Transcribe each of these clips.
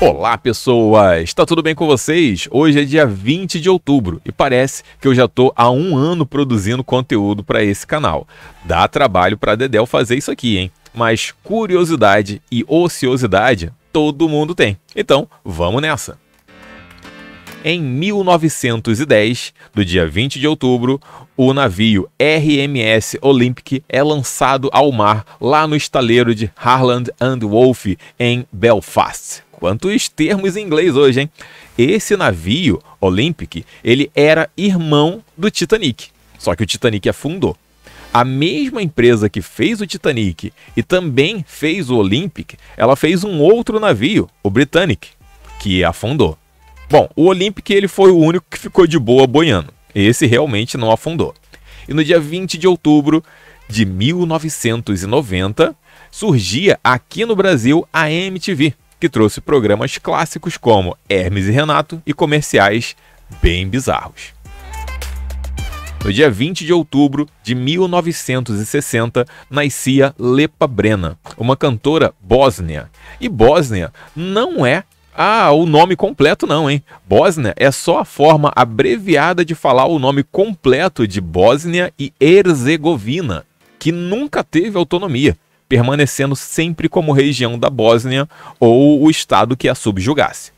Olá pessoas, está tudo bem com vocês? Hoje é dia 20 de outubro e parece que eu já estou há um ano produzindo conteúdo para esse canal. Dá trabalho para Dedel fazer isso aqui, hein? Mas curiosidade e ociosidade todo mundo tem. Então, vamos nessa! Em 1910, do dia 20 de outubro, o navio RMS Olympic é lançado ao mar lá no estaleiro de Harland and Wolff, em Belfast. Quantos termos em inglês hoje, hein? Esse navio, Olympic, ele era irmão do Titanic. Só que o Titanic afundou. A mesma empresa que fez o Titanic e também fez o Olympic, ela fez um outro navio, o Britannic, que afundou. Bom, o Olympic ele foi o único que ficou de boa boiando. Esse realmente não afundou. E no dia 20 de outubro de 1990, surgia aqui no Brasil a MTV, que trouxe programas clássicos como Hermes e Renato e comerciais bem bizarros. No dia 20 de outubro de 1960, nascia Lepa Brena, uma cantora bósnia. E Bósnia não é ah, o nome completo não, hein? Bósnia é só a forma abreviada de falar o nome completo de Bósnia e Herzegovina, que nunca teve autonomia, permanecendo sempre como região da Bósnia ou o estado que a subjugasse.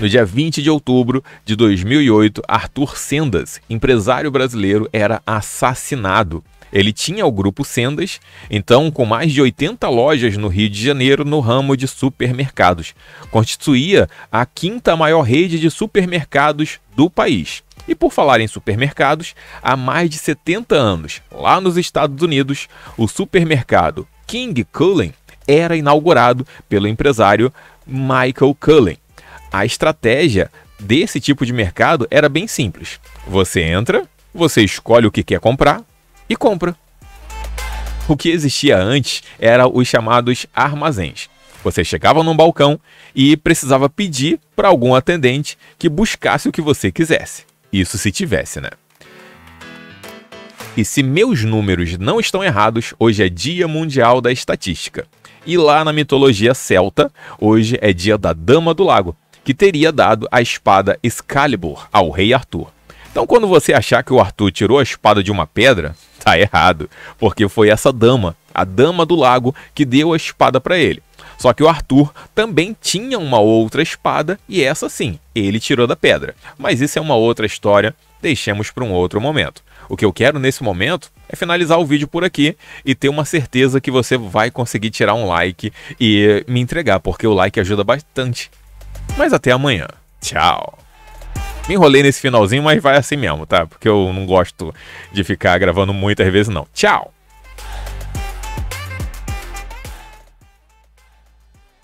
No dia 20 de outubro de 2008, Arthur Sendas, empresário brasileiro, era assassinado ele tinha o grupo Sendas, então com mais de 80 lojas no Rio de Janeiro no ramo de supermercados. Constituía a quinta maior rede de supermercados do país. E por falar em supermercados, há mais de 70 anos, lá nos Estados Unidos, o supermercado King Cullen era inaugurado pelo empresário Michael Cullen. A estratégia desse tipo de mercado era bem simples. Você entra, você escolhe o que quer comprar, e compra. O que existia antes era os chamados armazéns. Você chegava num balcão e precisava pedir para algum atendente que buscasse o que você quisesse. Isso se tivesse, né? E se meus números não estão errados, hoje é Dia Mundial da Estatística. E lá na mitologia celta, hoje é dia da Dama do Lago, que teria dado a espada Excalibur ao rei Arthur. Então, quando você achar que o Arthur tirou a espada de uma pedra, tá errado, porque foi essa dama, a dama do lago, que deu a espada para ele. Só que o Arthur também tinha uma outra espada e essa sim, ele tirou da pedra. Mas isso é uma outra história, deixemos para um outro momento. O que eu quero nesse momento é finalizar o vídeo por aqui e ter uma certeza que você vai conseguir tirar um like e me entregar, porque o like ajuda bastante. Mas até amanhã. Tchau. Me enrolei nesse finalzinho, mas vai assim mesmo, tá? Porque eu não gosto de ficar gravando muitas vezes, não. Tchau!